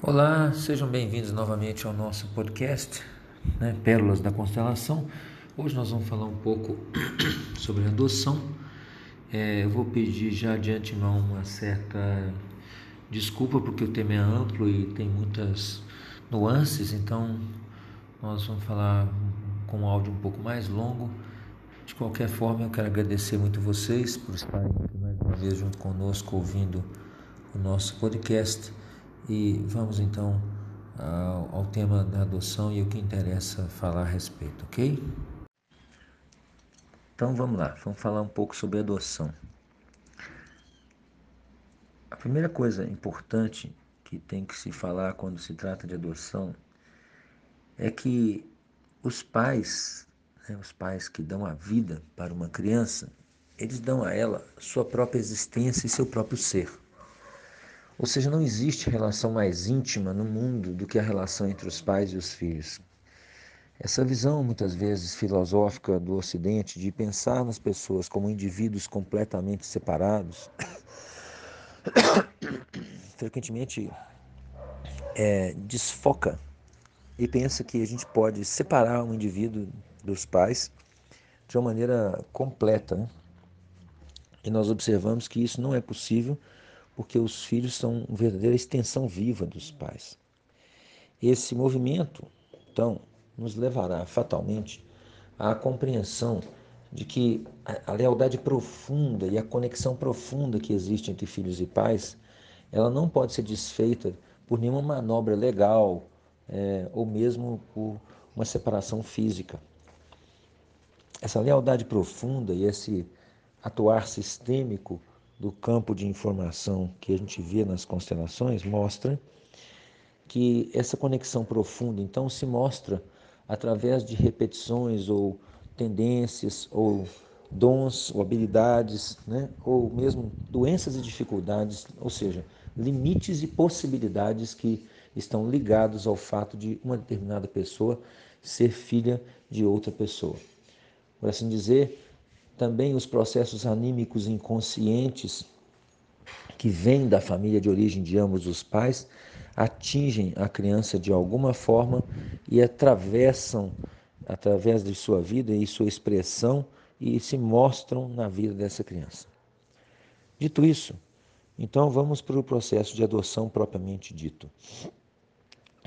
Olá, sejam bem-vindos novamente ao nosso podcast, né, Pérolas da Constelação. Hoje nós vamos falar um pouco sobre adoção. É, eu vou pedir já de antemão uma certa desculpa porque o tema é amplo e tem muitas nuances, então nós vamos falar com um áudio um pouco mais longo. De qualquer forma, eu quero agradecer muito vocês por estarem mais uma vez junto conosco ouvindo o nosso podcast. E vamos então ao, ao tema da adoção e o que interessa falar a respeito, ok? Então vamos lá, vamos falar um pouco sobre adoção. A primeira coisa importante que tem que se falar quando se trata de adoção é que os pais, né, os pais que dão a vida para uma criança, eles dão a ela sua própria existência e seu próprio ser. Ou seja, não existe relação mais íntima no mundo do que a relação entre os pais e os filhos. Essa visão, muitas vezes filosófica do Ocidente, de pensar nas pessoas como indivíduos completamente separados, frequentemente é, desfoca e pensa que a gente pode separar um indivíduo dos pais de uma maneira completa. Né? E nós observamos que isso não é possível porque os filhos são uma verdadeira extensão viva dos pais. Esse movimento, então, nos levará fatalmente à compreensão de que a lealdade profunda e a conexão profunda que existe entre filhos e pais, ela não pode ser desfeita por nenhuma manobra legal é, ou mesmo por uma separação física. Essa lealdade profunda e esse atuar sistêmico do campo de informação que a gente vê nas constelações mostra que essa conexão profunda então se mostra através de repetições ou tendências ou dons ou habilidades, né? ou mesmo doenças e dificuldades, ou seja, limites e possibilidades que estão ligados ao fato de uma determinada pessoa ser filha de outra pessoa. Por assim dizer, também os processos anímicos inconscientes que vêm da família de origem de ambos os pais atingem a criança de alguma forma e atravessam através de sua vida e sua expressão e se mostram na vida dessa criança. Dito isso, então vamos para o processo de adoção propriamente dito.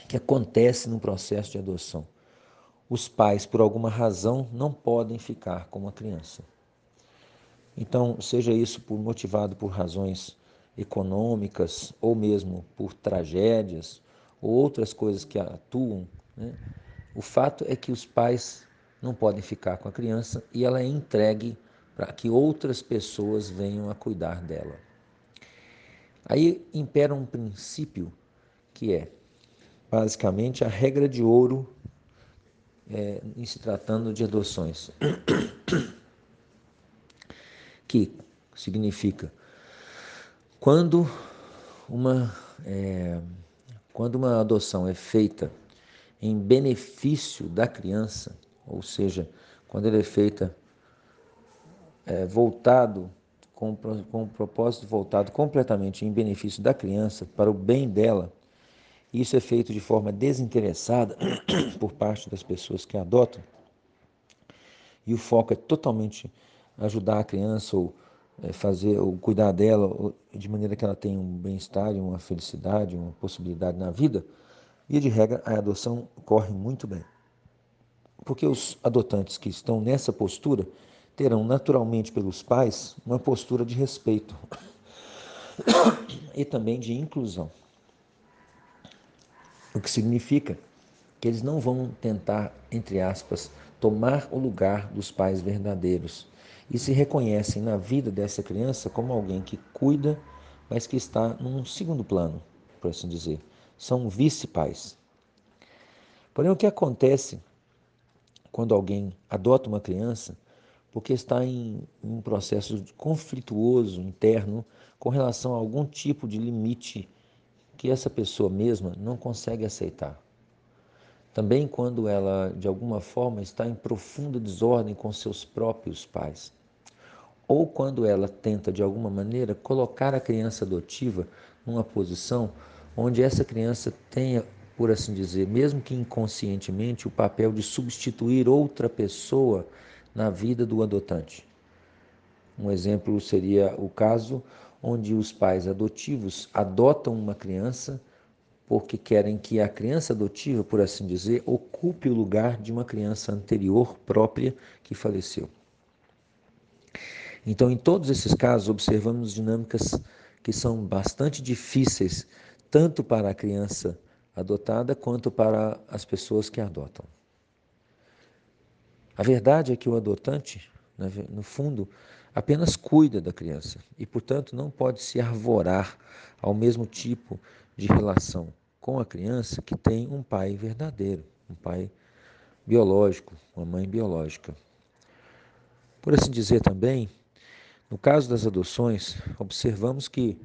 O que acontece no processo de adoção? Os pais, por alguma razão, não podem ficar com a criança. Então, seja isso por motivado por razões econômicas ou mesmo por tragédias ou outras coisas que atuam, né? o fato é que os pais não podem ficar com a criança e ela é entregue para que outras pessoas venham a cuidar dela. Aí impera um princípio que é basicamente a regra de ouro é, em se tratando de adoções que significa? Quando uma, é, quando uma adoção é feita em benefício da criança, ou seja, quando ela é feita é, voltado com, com um propósito voltado completamente em benefício da criança, para o bem dela, isso é feito de forma desinteressada por parte das pessoas que adotam, e o foco é totalmente ajudar a criança ou é, fazer ou cuidar dela de maneira que ela tenha um bem-estar, uma felicidade, uma possibilidade na vida, e de regra a adoção corre muito bem. Porque os adotantes que estão nessa postura terão naturalmente pelos pais uma postura de respeito e também de inclusão. O que significa que eles não vão tentar, entre aspas, tomar o lugar dos pais verdadeiros e se reconhecem na vida dessa criança como alguém que cuida, mas que está num segundo plano, por assim dizer. São vice-pais. Porém, o que acontece quando alguém adota uma criança porque está em um processo conflituoso interno com relação a algum tipo de limite que essa pessoa mesma não consegue aceitar. Também quando ela, de alguma forma, está em profunda desordem com seus próprios pais ou quando ela tenta de alguma maneira colocar a criança adotiva numa posição onde essa criança tenha, por assim dizer, mesmo que inconscientemente, o papel de substituir outra pessoa na vida do adotante. Um exemplo seria o caso onde os pais adotivos adotam uma criança porque querem que a criança adotiva, por assim dizer, ocupe o lugar de uma criança anterior própria que faleceu. Então, em todos esses casos, observamos dinâmicas que são bastante difíceis, tanto para a criança adotada quanto para as pessoas que a adotam. A verdade é que o adotante, no fundo, apenas cuida da criança e, portanto, não pode se arvorar ao mesmo tipo de relação com a criança que tem um pai verdadeiro, um pai biológico, uma mãe biológica. Por assim dizer também, no caso das adoções, observamos que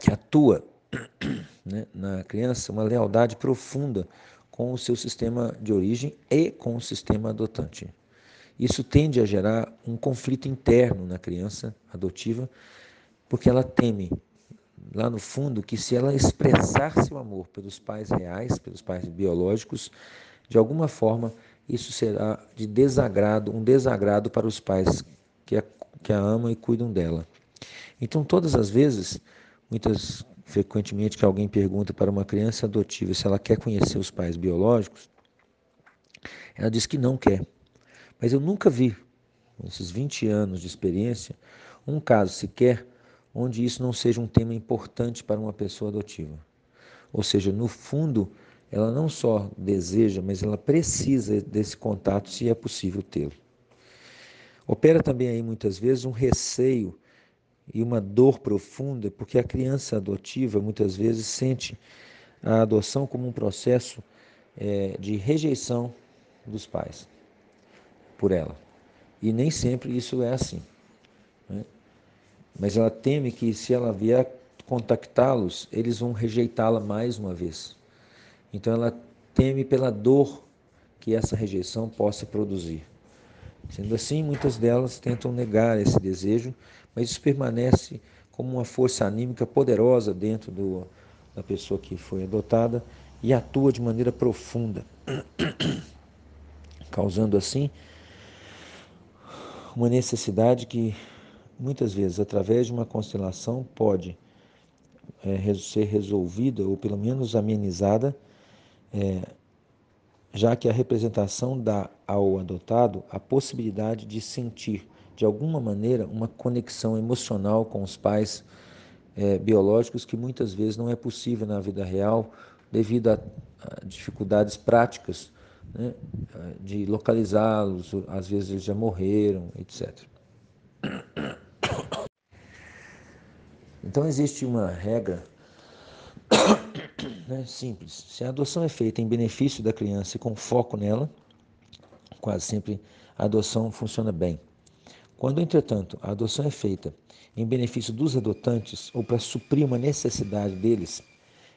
que atua né, na criança uma lealdade profunda com o seu sistema de origem e com o sistema adotante. Isso tende a gerar um conflito interno na criança adotiva, porque ela teme lá no fundo que se ela expressar seu amor pelos pais reais, pelos pais biológicos, de alguma forma isso será de desagrado, um desagrado para os pais que a, que a amam e cuidam dela. Então, todas as vezes, muitas frequentemente que alguém pergunta para uma criança adotiva se ela quer conhecer os pais biológicos, ela diz que não quer. Mas eu nunca vi, nesses 20 anos de experiência, um caso sequer onde isso não seja um tema importante para uma pessoa adotiva. Ou seja, no fundo, ela não só deseja, mas ela precisa desse contato se é possível tê-lo. Opera também aí muitas vezes um receio e uma dor profunda, porque a criança adotiva muitas vezes sente a adoção como um processo é, de rejeição dos pais por ela. E nem sempre isso é assim. Né? Mas ela teme que se ela vier contactá-los, eles vão rejeitá-la mais uma vez. Então ela teme pela dor que essa rejeição possa produzir. Sendo assim, muitas delas tentam negar esse desejo, mas isso permanece como uma força anímica poderosa dentro do, da pessoa que foi adotada e atua de maneira profunda, causando assim uma necessidade que muitas vezes, através de uma constelação, pode é, ser resolvida ou pelo menos amenizada, é, já que a representação dá ao adotado a possibilidade de sentir, de alguma maneira, uma conexão emocional com os pais é, biológicos que muitas vezes não é possível na vida real devido a, a dificuldades práticas né, de localizá-los, às vezes eles já morreram, etc. Então existe uma regra né, simples. Se a adoção é feita em benefício da criança e com foco nela, quase sempre a adoção funciona bem. Quando, entretanto, a adoção é feita em benefício dos adotantes ou para suprir uma necessidade deles,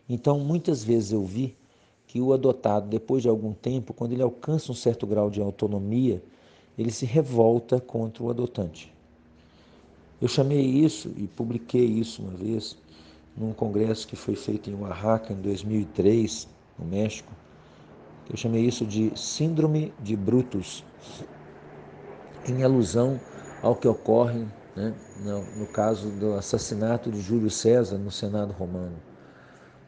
então muitas vezes eu vi que o adotado, depois de algum tempo, quando ele alcança um certo grau de autonomia, ele se revolta contra o adotante. Eu chamei isso e publiquei isso uma vez num congresso que foi feito em Oaxaca em 2003, no México. Eu chamei isso de Síndrome de Brutus, em alusão ao que ocorre né, no, no caso do assassinato de Júlio César no Senado Romano,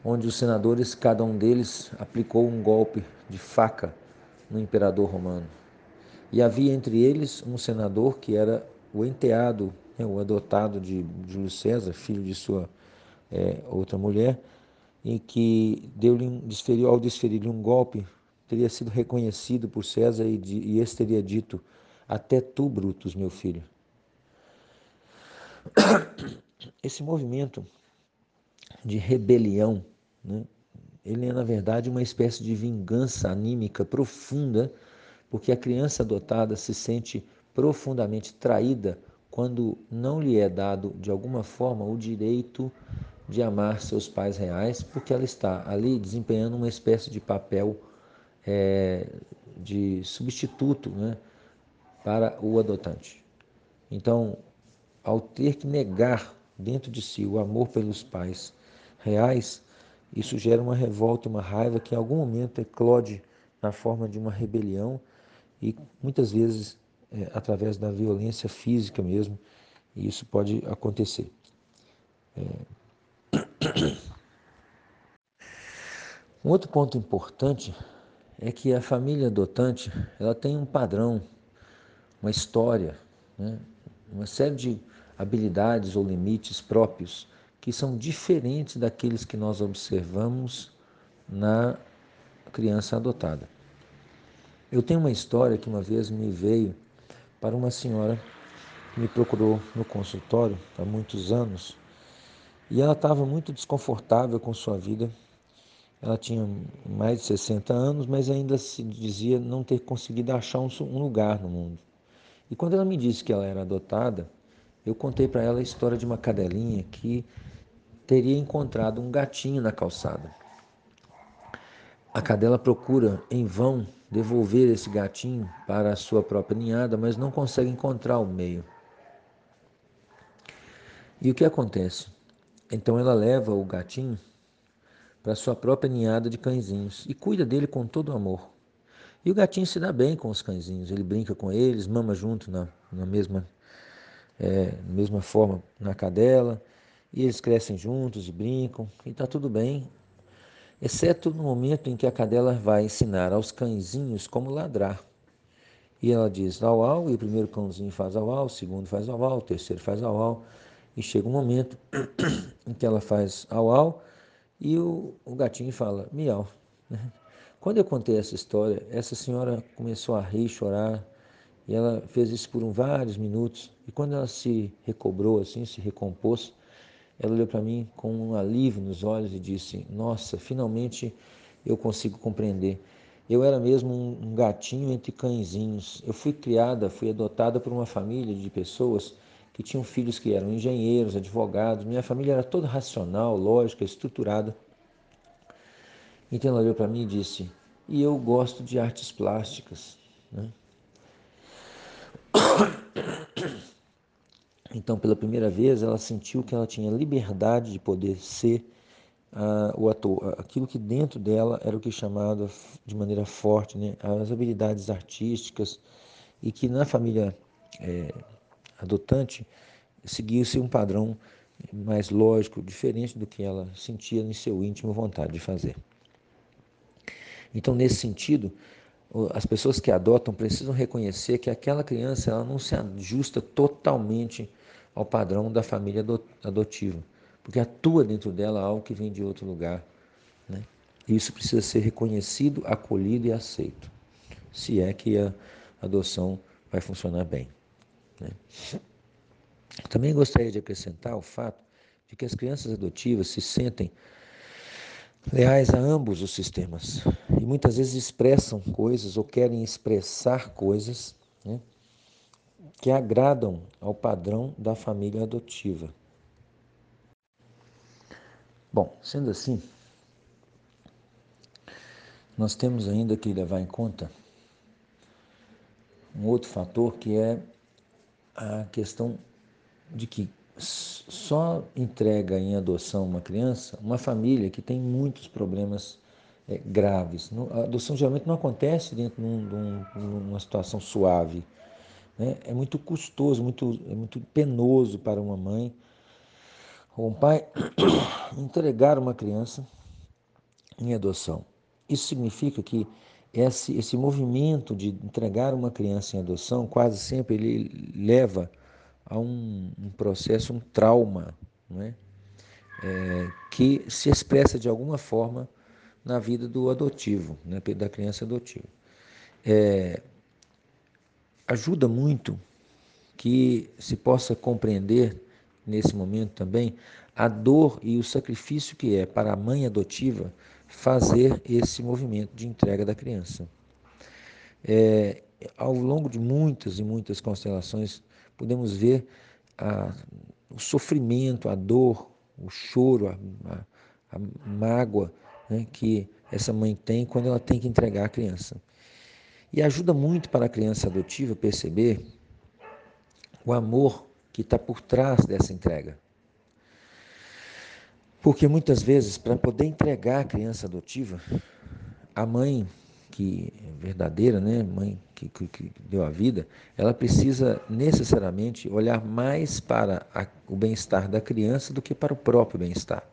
onde os senadores, cada um deles, aplicou um golpe de faca no imperador romano. E havia entre eles um senador que era o enteado né, o adotado de Júlio César, filho de sua é, outra mulher, em que deu-lhe desferiu, ao desferir-lhe um golpe, teria sido reconhecido por César e, e este teria dito: Até tu, Brutus, meu filho. Esse movimento de rebelião, né, ele é, na verdade, uma espécie de vingança anímica profunda, porque a criança adotada se sente profundamente traída quando não lhe é dado de alguma forma o direito de amar seus pais reais, porque ela está ali desempenhando uma espécie de papel é, de substituto né, para o adotante. Então, ao ter que negar dentro de si o amor pelos pais reais, isso gera uma revolta, uma raiva que em algum momento eclode na forma de uma rebelião e muitas vezes é, através da violência física mesmo, e isso pode acontecer. É... Um outro ponto importante é que a família adotante ela tem um padrão, uma história, né? uma série de habilidades ou limites próprios que são diferentes daqueles que nós observamos na criança adotada. Eu tenho uma história que uma vez me veio para uma senhora que me procurou no consultório há muitos anos e ela estava muito desconfortável com sua vida. Ela tinha mais de 60 anos, mas ainda se dizia não ter conseguido achar um lugar no mundo. E quando ela me disse que ela era adotada, eu contei para ela a história de uma cadelinha que teria encontrado um gatinho na calçada. A cadela procura em vão devolver esse gatinho para a sua própria ninhada, mas não consegue encontrar o meio. E o que acontece? Então ela leva o gatinho para sua própria ninhada de cãezinhos e cuida dele com todo amor. E o gatinho se dá bem com os cãezinhos, ele brinca com eles, mama junto na, na mesma, é, mesma forma na cadela, e eles crescem juntos e brincam, e está tudo bem, exceto no momento em que a cadela vai ensinar aos cãezinhos como ladrar. E ela diz au au, e o primeiro cãozinho faz au au, o segundo faz au au, o terceiro faz au au, e chega um momento em que ela faz au au e o, o gatinho fala miau. Né? Quando eu contei essa história, essa senhora começou a rir, chorar, e ela fez isso por um, vários minutos. E quando ela se recobrou, assim, se recompôs, ela olhou para mim com um alívio nos olhos e disse: Nossa, finalmente eu consigo compreender. Eu era mesmo um gatinho entre cãezinhos. Eu fui criada, fui adotada por uma família de pessoas que tinham filhos que eram engenheiros, advogados. Minha família era toda racional, lógica, estruturada. Então ela olhou para mim e disse: E eu gosto de artes plásticas. Né? Então, pela primeira vez, ela sentiu que ela tinha liberdade de poder ser uh, o ator, aquilo que dentro dela era o que chamava de maneira forte, né, as habilidades artísticas, e que na família é, adotante seguia-se um padrão mais lógico, diferente do que ela sentia em seu íntimo vontade de fazer. Então, nesse sentido, as pessoas que adotam precisam reconhecer que aquela criança ela não se ajusta totalmente ao padrão da família adotiva, porque atua dentro dela algo que vem de outro lugar. Né? Isso precisa ser reconhecido, acolhido e aceito, se é que a adoção vai funcionar bem. Né? Também gostaria de acrescentar o fato de que as crianças adotivas se sentem leais a ambos os sistemas e muitas vezes expressam coisas ou querem expressar coisas né, que agradam ao padrão da família adotiva. Bom, sendo assim, nós temos ainda que levar em conta um outro fator que é a questão de que só entrega em adoção uma criança uma família que tem muitos problemas é, graves. A adoção geralmente não acontece dentro de, um, de uma situação suave. Né? É muito custoso, muito, é muito penoso para uma mãe ou um pai entregar uma criança em adoção. Isso significa que esse, esse movimento de entregar uma criança em adoção quase sempre ele leva a um, um processo, um trauma, né? É, que se expressa de alguma forma na vida do adotivo, né? da criança adotiva. É, ajuda muito que se possa compreender nesse momento também a dor e o sacrifício que é para a mãe adotiva fazer esse movimento de entrega da criança. É, ao longo de muitas e muitas constelações, podemos ver a, o sofrimento, a dor, o choro, a, a, a mágoa né, que essa mãe tem quando ela tem que entregar a criança. E ajuda muito para a criança adotiva perceber o amor que está por trás dessa entrega. Porque muitas vezes, para poder entregar a criança adotiva, a mãe que é verdadeira, né, mãe que, que, que, deu a vida, ela precisa necessariamente olhar mais para a, o bem-estar da criança do que para o próprio bem-estar.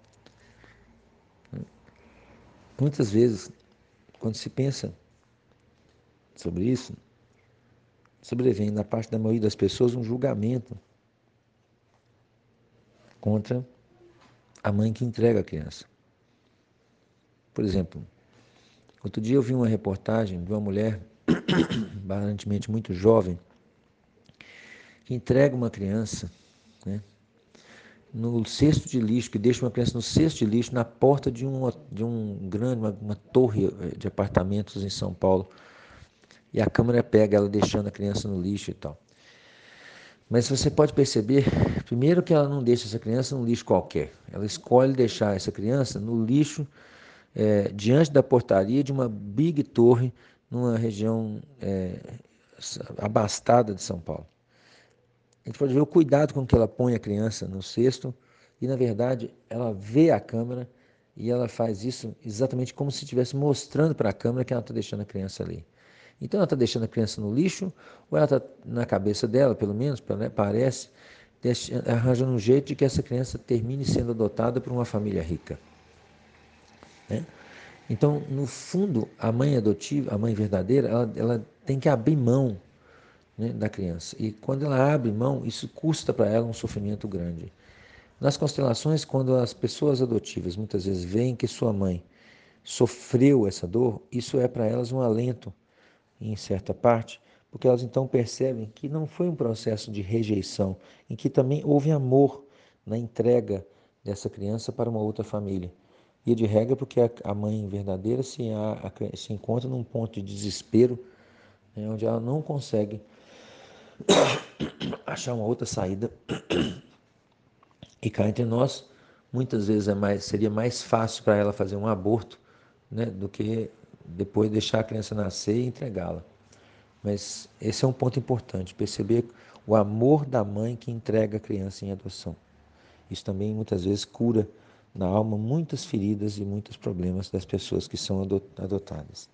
Muitas vezes, quando se pensa sobre isso, sobrevém na parte da maioria das pessoas um julgamento contra a mãe que entrega a criança. Por exemplo, Outro dia eu vi uma reportagem de uma mulher, aparentemente muito jovem, que entrega uma criança né, no cesto de lixo, que deixa uma criança no cesto de lixo na porta de um, de um grande, uma, uma torre eh, de apartamentos em São Paulo. E a câmera pega ela deixando a criança no lixo e tal. Mas você pode perceber, primeiro que ela não deixa essa criança no lixo qualquer. Ela escolhe deixar essa criança no lixo é, diante da portaria de uma big torre numa região é, abastada de São Paulo. A gente pode ver o cuidado com que ela põe a criança no cesto e, na verdade, ela vê a câmera e ela faz isso exatamente como se estivesse mostrando para a câmera que ela está deixando a criança ali. Então, ela está deixando a criança no lixo ou ela está, na cabeça dela, pelo menos, parece, arranjando um jeito de que essa criança termine sendo adotada por uma família rica. Né? Então, no fundo, a mãe adotiva, a mãe verdadeira, ela, ela tem que abrir mão né, da criança. E quando ela abre mão, isso custa para ela um sofrimento grande. Nas constelações, quando as pessoas adotivas muitas vezes veem que sua mãe sofreu essa dor, isso é para elas um alento, em certa parte, porque elas então percebem que não foi um processo de rejeição, em que também houve amor na entrega dessa criança para uma outra família. E de regra, porque a mãe verdadeira se, se encontra num ponto de desespero, né, onde ela não consegue achar uma outra saída. E cá entre nós, muitas vezes é mais, seria mais fácil para ela fazer um aborto né, do que depois deixar a criança nascer e entregá-la. Mas esse é um ponto importante, perceber o amor da mãe que entrega a criança em adoção. Isso também muitas vezes cura na alma muitas feridas e muitos problemas das pessoas que são adotadas.